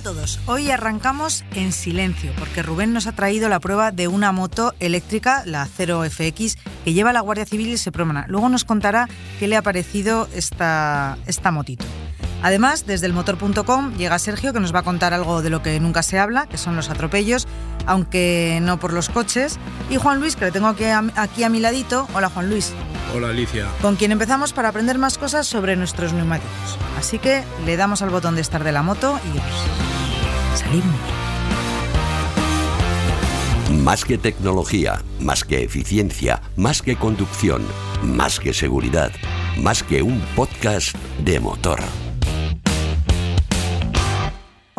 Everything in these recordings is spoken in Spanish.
A todos, hoy arrancamos en silencio porque Rubén nos ha traído la prueba de una moto eléctrica, la 0FX, que lleva la Guardia Civil y se promana. Luego nos contará qué le ha parecido esta, esta motito. Además, desde el motor.com llega Sergio que nos va a contar algo de lo que nunca se habla, que son los atropellos, aunque no por los coches. Y Juan Luis, que le tengo aquí a, aquí a mi ladito. Hola Juan Luis. Hola Alicia. Con quien empezamos para aprender más cosas sobre nuestros neumáticos. Así que le damos al botón de estar de la moto y salimos. Más que tecnología, más que eficiencia, más que conducción, más que seguridad, más que un podcast de motor.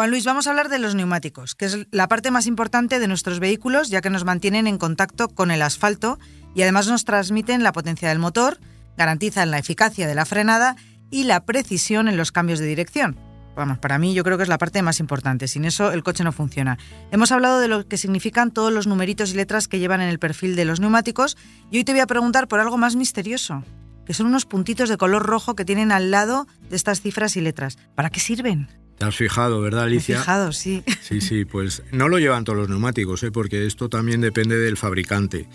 Juan Luis, vamos a hablar de los neumáticos, que es la parte más importante de nuestros vehículos, ya que nos mantienen en contacto con el asfalto y además nos transmiten la potencia del motor, garantizan la eficacia de la frenada y la precisión en los cambios de dirección. Vamos, para mí yo creo que es la parte más importante. Sin eso el coche no funciona. Hemos hablado de lo que significan todos los numeritos y letras que llevan en el perfil de los neumáticos y hoy te voy a preguntar por algo más misterioso, que son unos puntitos de color rojo que tienen al lado de estas cifras y letras. ¿Para qué sirven? Te has fijado, ¿verdad, Alicia? Me he fijado, sí. Sí, sí, pues no lo llevan todos los neumáticos, ¿eh? porque esto también depende del fabricante.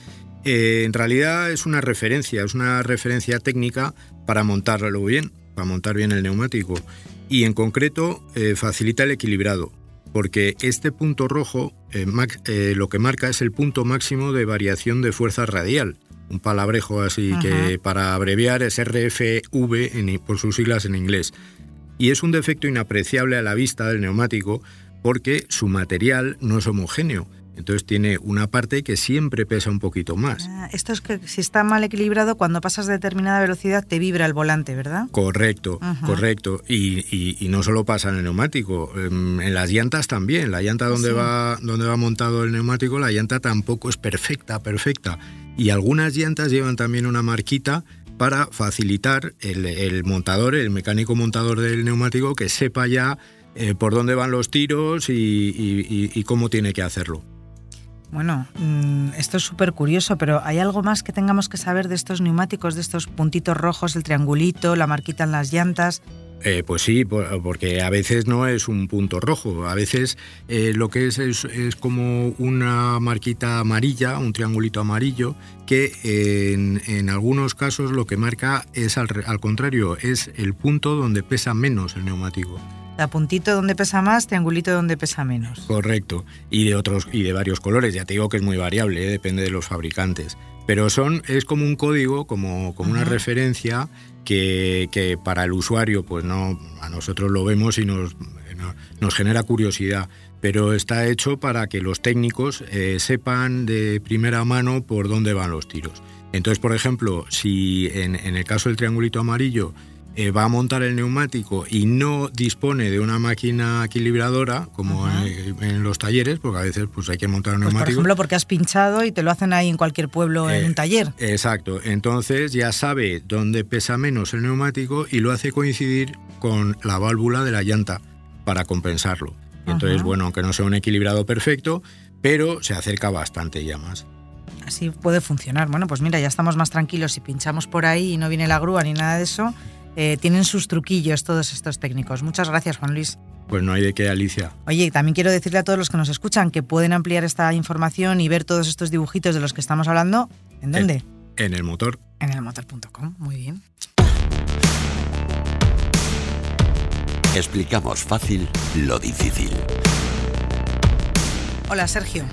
Eh, en realidad es una referencia, es una referencia técnica para montarlo bien, para montar bien el neumático. Y en concreto eh, facilita el equilibrado, porque este punto rojo eh, lo que marca es el punto máximo de variación de fuerza radial. Un palabrejo así que para abreviar es RFV por sus siglas en inglés y es un defecto inapreciable a la vista del neumático porque su material no es homogéneo. Entonces tiene una parte que siempre pesa un poquito más. Ah, esto es que si está mal equilibrado, cuando pasas de determinada velocidad te vibra el volante, ¿verdad? Correcto, correcto. Y, no solo pasa en el neumático, em, en las llantas también. La llanta donde, va, donde va montado el neumático, la llanta tampoco es perfecta, perfecta. Y algunas llantas llevan también una marquita para facilitar el, montador, el mecánico montador del neumático, que sepa ya eh, por dónde van los tiros y, cómo tiene que hacerlo. Bueno, mm, esto es súper curioso, pero ¿hay algo más que tengamos que saber de estos neumáticos, de estos puntitos rojos, el triangulito, la marquita en las llantas? Eh, pues sí, porque a veces no es un punto rojo, a veces eh, lo que es, es, como una marquita amarilla, un triangulito amarillo, que en, algunos casos lo que marca es al, contrario, es el punto donde pesa menos el neumático. La puntito donde pesa más, triangulito donde pesa menos. Correcto. Y de otros y de varios colores. Ya te digo que es muy variable, ¿eh? depende de los fabricantes. Pero son es como un código, como, como una referencia que, para el usuario, pues no, a nosotros lo vemos y nos, nos genera curiosidad, pero está hecho para que los técnicos eh, sepan de primera mano por dónde van los tiros. Entonces, por ejemplo, si en, en el caso del triangulito amarillo eh, va a montar el neumático y no dispone de una máquina equilibradora, como en, los talleres, porque a veces pues, hay que montar un pues, neumático. Por ejemplo, porque has pinchado y te lo hacen ahí en cualquier pueblo en un eh, taller. Exacto. Entonces ya sabe dónde pesa menos el neumático y lo hace coincidir con la válvula de la llanta para compensarlo. entonces, bueno, aunque no sea un equilibrado perfecto, pero se acerca bastante ya más así puede funcionar. Bueno, pues mira, ya estamos más tranquilos si pinchamos por ahí y no viene la grúa ni nada de eso. Eh, tienen sus truquillos todos estos técnicos. Muchas gracias, Juan Luis. Pues no hay de qué, Alicia. Oye, también quiero decirle a todos los que nos escuchan que pueden ampliar esta información y ver todos estos dibujitos de los que estamos hablando. ¿En dónde? En, el motor. En el motor.com, muy bien. Explicamos fácil lo difícil. Hola, Sergio.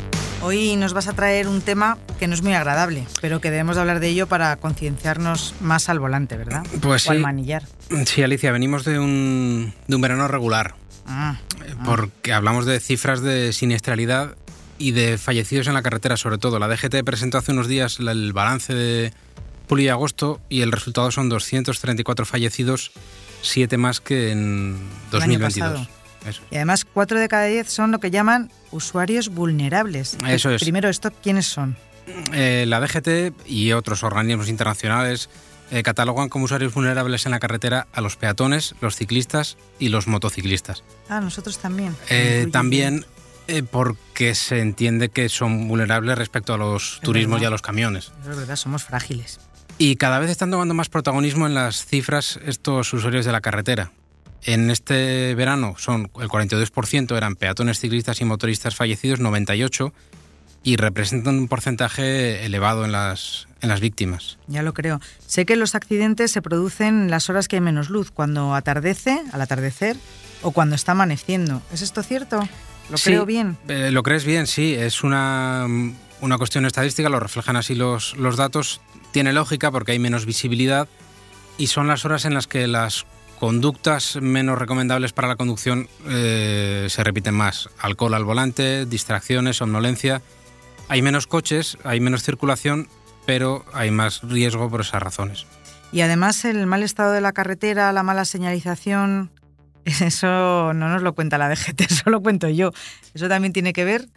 Hoy nos vas a traer un tema que no es muy agradable, pero que debemos de hablar de ello para concienciarnos más al volante, ¿verdad? Pues o al manillar. Sí, Alicia, venimos de un, de un verano regular. Ah, ah. porque hablamos de cifras de siniestralidad y de fallecidos en la carretera, sobre todo. La DGT presentó hace unos días el balance de julio y agosto y el resultado son 234 fallecidos, 7 más que en 2022. Y además, 4 de cada 10 son lo que llaman usuarios vulnerables. Eso es. Primero, esto, ¿quiénes son? Eh, la DGT y otros organismos internacionales eh, catalogan como usuarios vulnerables en la carretera a los peatones, los ciclistas y los motociclistas. Ah, nosotros también. Eh, también porque se entiende que son vulnerables respecto a los Es turismos verdad. y a los camiones. Es verdad, somos frágiles. Y cada vez están tomando más protagonismo en las cifras estos usuarios de la carretera. En este verano son el 42% eran peatones, ciclistas y motoristas fallecidos, 98 y representan un porcentaje elevado en las, en las víctimas. Ya lo creo. Sé que los accidentes se producen en las horas que hay menos luz, cuando atardece, al atardecer, o cuando está amaneciendo. ¿Es esto cierto? ¿Lo Sí, creo bien? eh, lo crees bien, sí. Es una, una cuestión estadística, lo reflejan así los, los datos. Tiene lógica porque hay menos visibilidad y son las horas en las que las conductas menos recomendables para la conducción eh, se repiten más. Alcohol al volante, distracciones, somnolencia. Hay menos coches, hay menos circulación, pero hay más riesgo por esas razones. Y además el mal estado de la carretera, la mala señalización, eso no nos lo cuenta la DGT, eso lo cuento yo. Eso también tiene que ver.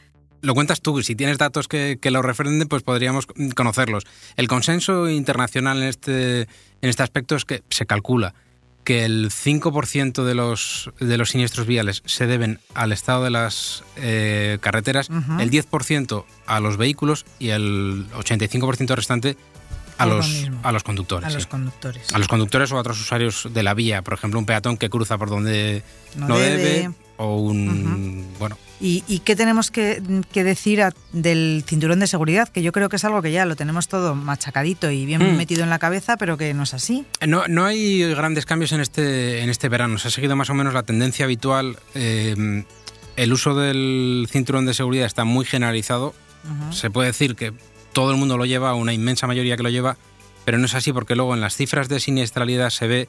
Lo cuentas tú, si tienes datos que, que lo refrenden, pues podríamos conocerlos. El consenso internacional en este, en este aspecto es que se calcula que el 5% de los, de los siniestros viales se deben al estado de las eh, carreteras, Ujú. el 10% a los vehículos y el 85% restante a Es los, a los conductores. A sí. los conductores. A los conductores o a otros usuarios de la vía, por ejemplo, un peatón que cruza por donde No no, debe. debe, o un... Bueno, ¿Y, y qué tenemos que, que decir a- del cinturón de seguridad? Que yo creo que es algo que ya lo tenemos todo machacadito y bien Mm. metido en la cabeza, pero que no es así. No, no hay grandes cambios en este, en este verano. Se ha seguido más o menos la tendencia habitual. Eh, el uso del cinturón de seguridad está muy generalizado. Ujú. Se puede decir que todo el mundo lo lleva, una inmensa mayoría que lo lleva, pero no es así porque luego en las cifras de siniestralidad se ve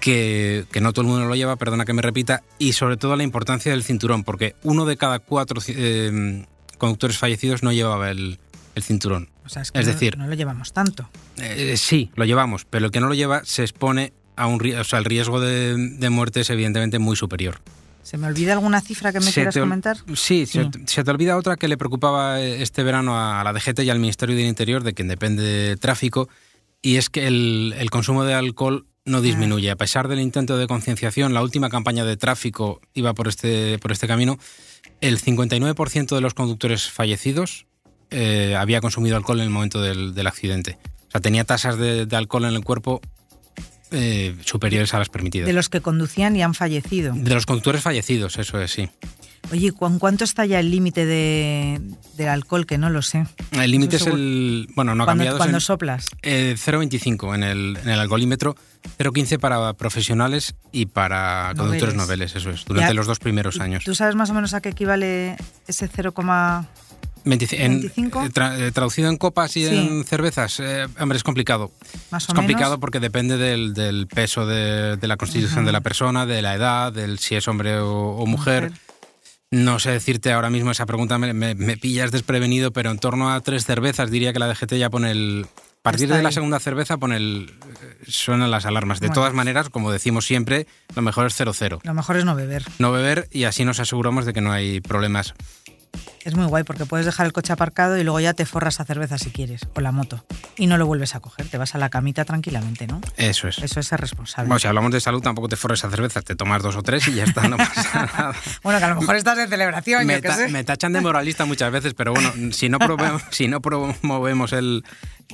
que, que no todo el mundo lo lleva, perdona que me repita, y sobre todo la importancia del cinturón, porque uno de cada cuatro eh, conductores fallecidos no llevaba el, el cinturón. O sea, es, que Es no- decir- no lo llevamos tanto. Eh, sí, lo llevamos, pero el que no lo lleva se expone a un ri- o sea, el riesgo de, de muerte es evidentemente muy superior. ¿Se me olvida alguna cifra que me Se quieras te comentar? Sí, Se, Sí. te- se te olvida otra que le preocupaba eh, este verano a la DGT y al Ministerio del Interior, de quien depende de tráfico, y es que el, el consumo de alcohol no disminuye. A pesar del intento de concienciación, la última campaña de tráfico iba por este, por este camino, el 59% de los conductores fallecidos eh, había consumido alcohol en el momento del, del accidente. O sea, tenía tasas de, de alcohol en el cuerpo eh, superiores a las permitidas. De los que conducían y han fallecido. De los conductores fallecidos, eso es, sí. Oye, ¿cu- ¿cuánto está ya el límite de, del alcohol? Que no lo sé. El límite es el. Bueno, no ha cambiado. cuando es soplas. eh, 0,25 en el, en el alcoholímetro, 0,15 para profesionales y para conductores Noveles. eso es, durante Ya. los dos primeros años. ¿Tú sabes más o menos a qué equivale ese 0, 25, en- 25? eh, tra- eh, traducido en copas y Sí. en cervezas, eh, hombre, es complicado. más Es o complicado menos? porque depende del, del peso de, de la constitución de la persona, de la edad, del si es hombre o, o mujer. No sé decirte ahora mismo esa pregunta, me, me- me pillas desprevenido, pero en torno a tres cervezas diría que la DGT ya pone el... A partir Está de la segunda cerveza pone el, eh, suenan las alarmas. De Bueno. todas maneras, como decimos siempre, lo mejor es 0-0. Lo mejor es no beber. No beber y así nos aseguramos de que no hay problemas. Es muy guay porque puedes dejar el coche aparcado y luego ya te forras a cerveza si quieres, o la moto. Y no lo vuelves a coger, te vas a la camita tranquilamente, ¿no? Eso es. Eso es ser responsable. Bueno, si hablamos de salud, tampoco te forres a cervezas, te tomas dos o tres y ya está, no pasa nada. Bueno, que a lo mejor estás de celebración, me, yo ta- sé. me tachan de moralista muchas veces, pero bueno, si no, promovemos, si no promovemos el,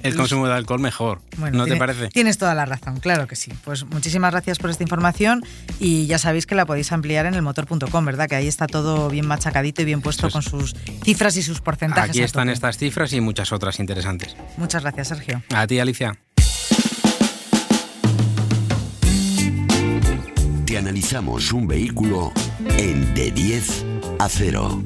el consumo de alcohol, mejor. Bueno, ¿No te parece? Tienes toda la razón, claro que sí. Pues muchísimas gracias por esta información y ya sabéis que la podéis ampliar en el motor.com, ¿verdad? Que ahí está todo bien machacadito y bien puesto con sus cifras y sus porcentajes. Aquí están tope. estas cifras y muchas otras interesantes. Muchas gracias, Sergio. A ti, Alicia. Te analizamos un vehículo en de 10 a 0.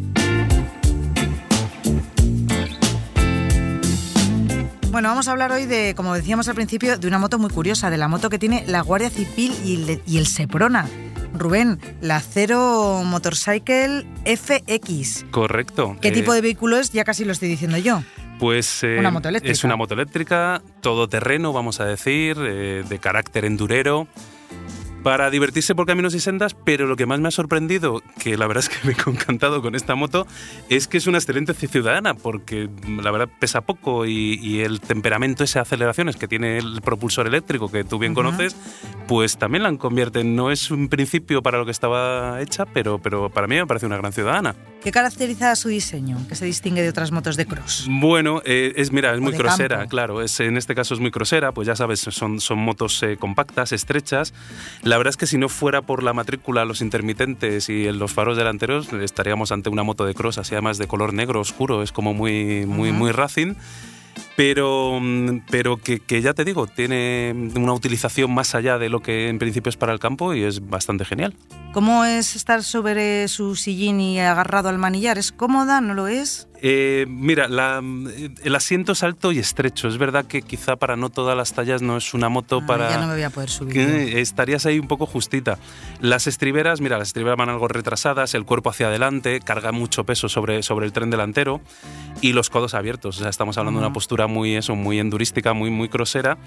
Bueno, vamos a hablar hoy de, como decíamos al principio, de una moto muy curiosa, de la moto que tiene la Guardia Civil y el, y el Seprona. Rubén, la Cero Motorcycle FX. Correcto. ¿Qué Eh, tipo de vehículo es? Ya casi lo estoy diciendo yo. Pues eh, Una moto eléctrica. es una moto eléctrica, todoterreno, vamos a decir, eh, de carácter endurero. Para divertirse por caminos y sendas, pero lo que más me ha sorprendido, que la verdad es que me he encantado con esta moto, es que es una excelente ciudadana, porque la verdad pesa poco y, el temperamento, ese aceleraciones que tiene el propulsor eléctrico, que tú bien conoces, pues también la convierte. No es un principio para lo que estaba hecha, pero, pero para mí me parece una gran ciudadana. ¿Qué caracteriza su diseño, que se distingue de otras motos de cross? Bueno, eh, es, mira, es muy crossera, claro. Es, en este caso es muy crossera, pues ya sabes, son, son motos eh, compactas, estrechas. La verdad es que si no fuera por la matrícula, los intermitentes y los faros delanteros, estaríamos ante una moto de cross, así además de color negro oscuro, es como muy, muy, muy racing pero, mm, pero que, ya te digo, tiene una utilización más allá de lo que en principio es para el campo y es bastante genial. ¿Cómo es estar sobre su sillín y agarrado al manillar? ¿Es cómoda? ¿No lo es? Eh, mira, el asiento es alto y estrecho. Es verdad que quizá para no todas las tallas no es una moto ah, para... Ya no me voy a poder subir. estarías ahí un poco justita. Las estriberas, mira, las estriberas van algo retrasadas, el cuerpo hacia adelante, carga mucho peso sobre, sobre el tren delantero y los codos abiertos. O sea, estamos hablando de una postura muy, eso, muy endurística, muy, muy crosera,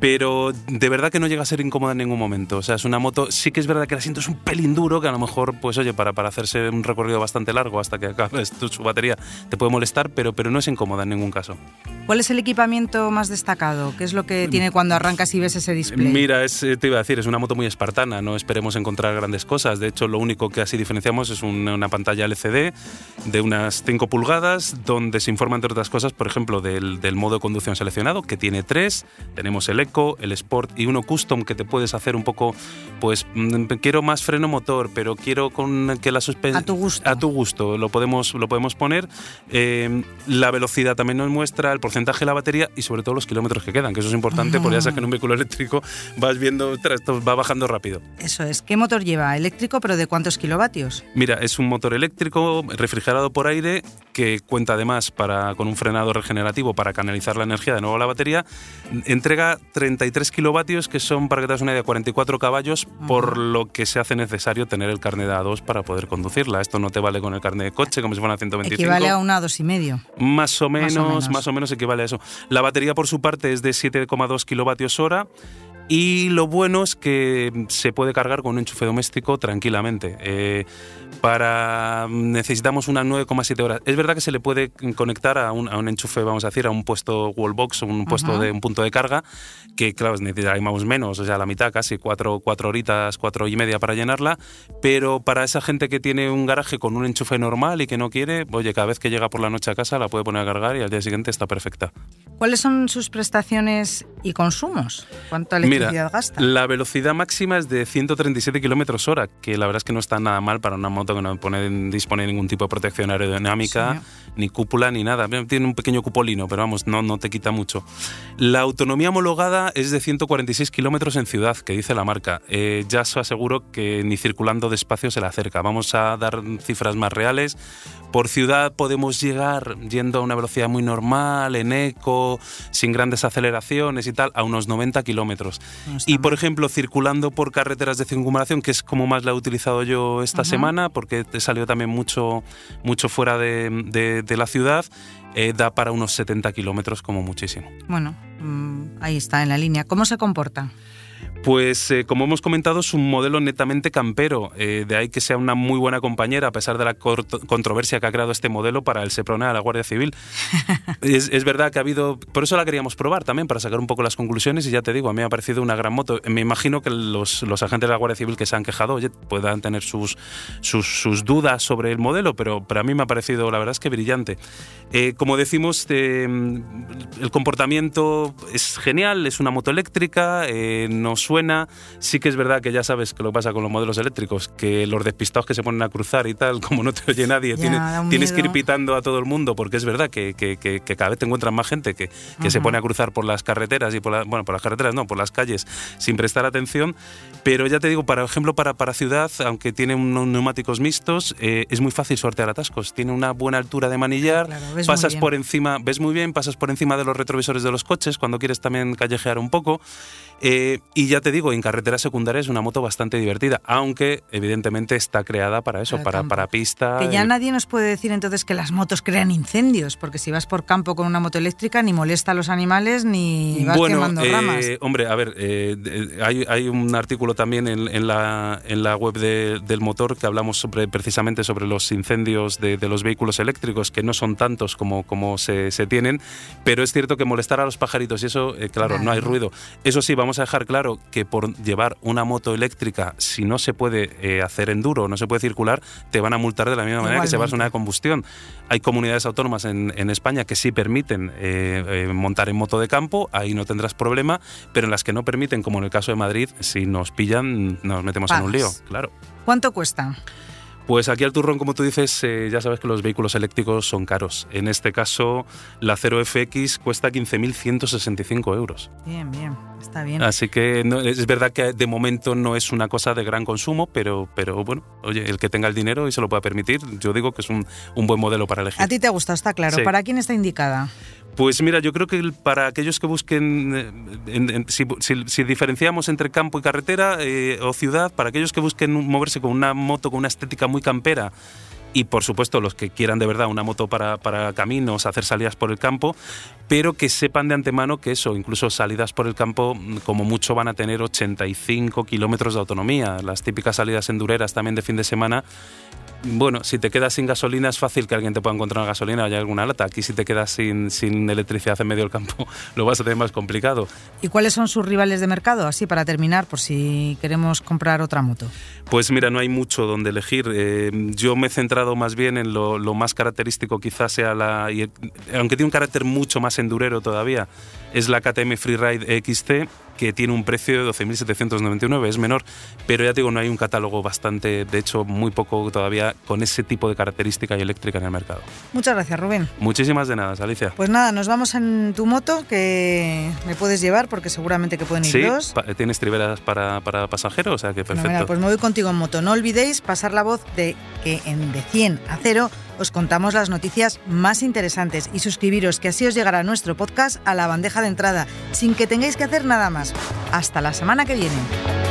pero de verdad que no llega a ser incómoda en ningún momento. O sea, es una moto, sí que es verdad que el asiento es un pelín duro, que a lo mejor, pues oye, para, para hacerse un recorrido bastante largo hasta que acabe su batería te puede molestar, pero, pero no es incómoda en ningún caso. ¿Cuál es el equipamiento más destacado? ¿Qué es lo que tiene cuando arrancas y ves ese display? Mira, es, te iba a decir, es una moto muy espartana, no esperemos encontrar grandes cosas. De hecho, lo único que así diferenciamos es una, pantalla LCD de unas 5 pulgadas, donde se informa, entre otras cosas, por ejemplo, del, del, modo de conducción seleccionado, que tiene tres. Tenemos el Eco, el Sport y uno Custom, que te puedes hacer un poco, pues, mm, quiero más freno motor, pero quiero con que la suspensión... A tu gusto. A tu gusto, lo podemos, lo podemos poner. Eh, la velocidad también nos muestra, el porcentaje de la batería y sobre todo los kilómetros que quedan, que eso es importante porque ya sabes que en un vehículo eléctrico vas viendo, esto va bajando rápido. Eso es. ¿Qué motor lleva? ¿Eléctrico, pero de cuántos kilovatios? Mira, es un motor eléctrico refrigerado por aire que cuenta además para, con un frenado regenerativo para canalizar la energía de nuevo a la batería. Entrega 33 kilovatios, que son, para que te das una idea, 44 caballos, por lo que se hace necesario tener el carnet de A2 para poder conducirla. Esto no te vale con el carnet de coche, como si fuera 125. Equivale a una A2 y medio. Más o menos, más o menos, equivale La batería, por su parte, es de 7,2 kilovatios hora. Y lo bueno es que se puede cargar con un enchufe doméstico tranquilamente. Eh, para necesitamos unas 9,7 horas. Es verdad que se le puede conectar a un, a un, enchufe, vamos a decir, a un puesto wallbox, un puesto de un punto de carga, que claro, necesitaríamos menos, o sea, la mitad, casi cuatro, cuatro horitas, cuatro y media para llenarla, pero para esa gente que tiene un garaje con un enchufe normal y que no quiere, oye, cada vez que llega por la noche a casa la puede poner a cargar y al día siguiente está perfecta. ¿Cuáles son sus prestaciones y consumos? ¿Cuánta electricidad gasta? La velocidad máxima es de 137 kilómetros hora, que la verdad es que no está nada mal para una moto que no pone, dispone de ningún tipo de protección aerodinámica, ni cúpula, ni nada. Tiene un pequeño cupolino, pero vamos, no, no te quita mucho. La autonomía homologada es de 146 kilómetros en ciudad, que dice la marca. Eh, ya os aseguro que ni circulando despacio se le acerca. Vamos a dar cifras más reales. Por ciudad podemos llegar yendo a una velocidad muy normal, en eco, sin grandes aceleraciones y tal, a unos 90 kilómetros. Y por ejemplo, circulando por carreteras de circunvalación, que es como más la he utilizado yo esta semana, porque he salido también mucho, mucho fuera de, la ciudad, eh, da para unos 70 kilómetros como muchísimo. Bueno, mm, ahí está en la línea. ¿Cómo se comporta? Pues eh, como hemos comentado es un modelo netamente campero, eh, de ahí que sea una muy buena compañera a pesar de la controversia que ha creado este modelo para el SEPRONA de la Guardia Civil. es, verdad que ha habido, por eso la queríamos probar también, para sacar un poco las conclusiones y ya te digo, a mí me ha parecido una gran moto. Me imagino que los, agentes de la Guardia Civil que se han quejado oye, puedan tener sus, sus, dudas sobre el modelo, pero, pero a mí me ha parecido la verdad es que brillante. Eh, como decimos, el comportamiento es genial, es una moto eléctrica, no suena. Sí que es verdad que ya sabes que lo que pasa con los modelos eléctricos, que los despistados que se ponen a cruzar y tal, como no te oye nadie, tienes, que ir pitando a todo el mundo, porque es verdad que, cada vez te encuentras más gente que, se pone a cruzar por las carreteras y por bueno, por las carreteras no, por las calles sin prestar atención. Pero ya te digo, por ejemplo, para, para ciudad, aunque tiene unos neumáticos mixtos, eh, es muy fácil sortear atascos. Tiene una buena altura de manillar, pasas por encima, ves muy bien, pasas por encima de los retrovisores de los coches cuando quieres también callejear un poco. Eh, y ya ya te digo, en carretera secundaria es una moto bastante divertida, aunque evidentemente está creada para eso, para, para, pista. Que ya nadie nos puede decir entonces que las motos crean incendios, porque si vas por campo con una moto eléctrica ni molesta a los animales ni vas quemando eh, ramas. Hombre, a ver, eh, hay, hay, un artículo también en, la, en la web del motor que hablamos sobre, precisamente sobre los incendios de, los vehículos eléctricos, que no son tantos como, como se, se, tienen, pero es cierto que molestar a los pajaritos y eso, eh, claro, no hay ruido. Eso sí, vamos a dejar claro que por llevar una moto eléctrica, si no se puede eh, hacer enduro, no se puede circular, te van a multar de la misma manera que si vas una de combustión. Hay comunidades autónomas en, en España que sí permiten eh, montar en moto de campo, ahí no tendrás problema, pero en las que no permiten, como en el caso de Madrid, si nos pillan, nos metemos en un lío, claro. ¿Cuánto cuesta? Pues aquí al turrón, como tú dices, eh, ya sabes que los vehículos eléctricos son caros. En este caso, la 0FX cuesta 15.165 euros. Bien, bien, está bien. Así que es verdad que de momento no es una cosa de gran consumo, pero, pero bueno, oye, el que tenga el dinero y se lo pueda permitir, yo digo que es un, un buen modelo para elegir. A ti te gusta, está claro. ¿Para quién está indicada? Pues mira, yo creo que para aquellos que busquen, eh, si, diferenciamos entre campo y carretera eh, o ciudad, para aquellos que busquen moverse con una moto con una estética muy campera, y por supuesto los que quieran de verdad una moto para, para, caminos, hacer salidas por el campo, pero que sepan de antemano que eso, incluso salidas por el campo, como mucho van a tener 85 kilómetros de autonomía. Las típicas salidas endureras también de fin de semana bueno, si te quedas sin gasolina es fácil que alguien te pueda encontrar una gasolina o haya alguna lata. Aquí si te quedas sin, sin electricidad en medio del campo lo vas a tener más complicado. ¿Y cuáles son sus rivales de mercado? Así para terminar, por si queremos comprar otra moto. Pues mira, no hay mucho donde elegir. Eh, yo me he centrado más bien en lo, más característico quizás sea la... aunque tiene un carácter mucho más endurero todavía, es la KTM Freeride XT que tiene un precio de 12.799, es menor, pero ya te digo, no hay un catálogo bastante, de hecho, muy poco todavía con ese tipo de característica y eléctrica en el mercado. Muchas gracias, Rubén. Muchísimas de nada, Alicia. Pues nada, nos vamos en tu moto, que me puedes llevar, porque seguramente que pueden ir sí, dos. tienes triveras para, para pasajeros, o sea que perfecto. pues me voy contigo en moto. No olvidéis pasar la voz de que en De 100 a 0 os contamos las noticias más interesantes y suscribiros que así os llegará nuestro podcast a la bandeja de entrada, sin que tengáis que hacer nada más. Hasta la semana que viene.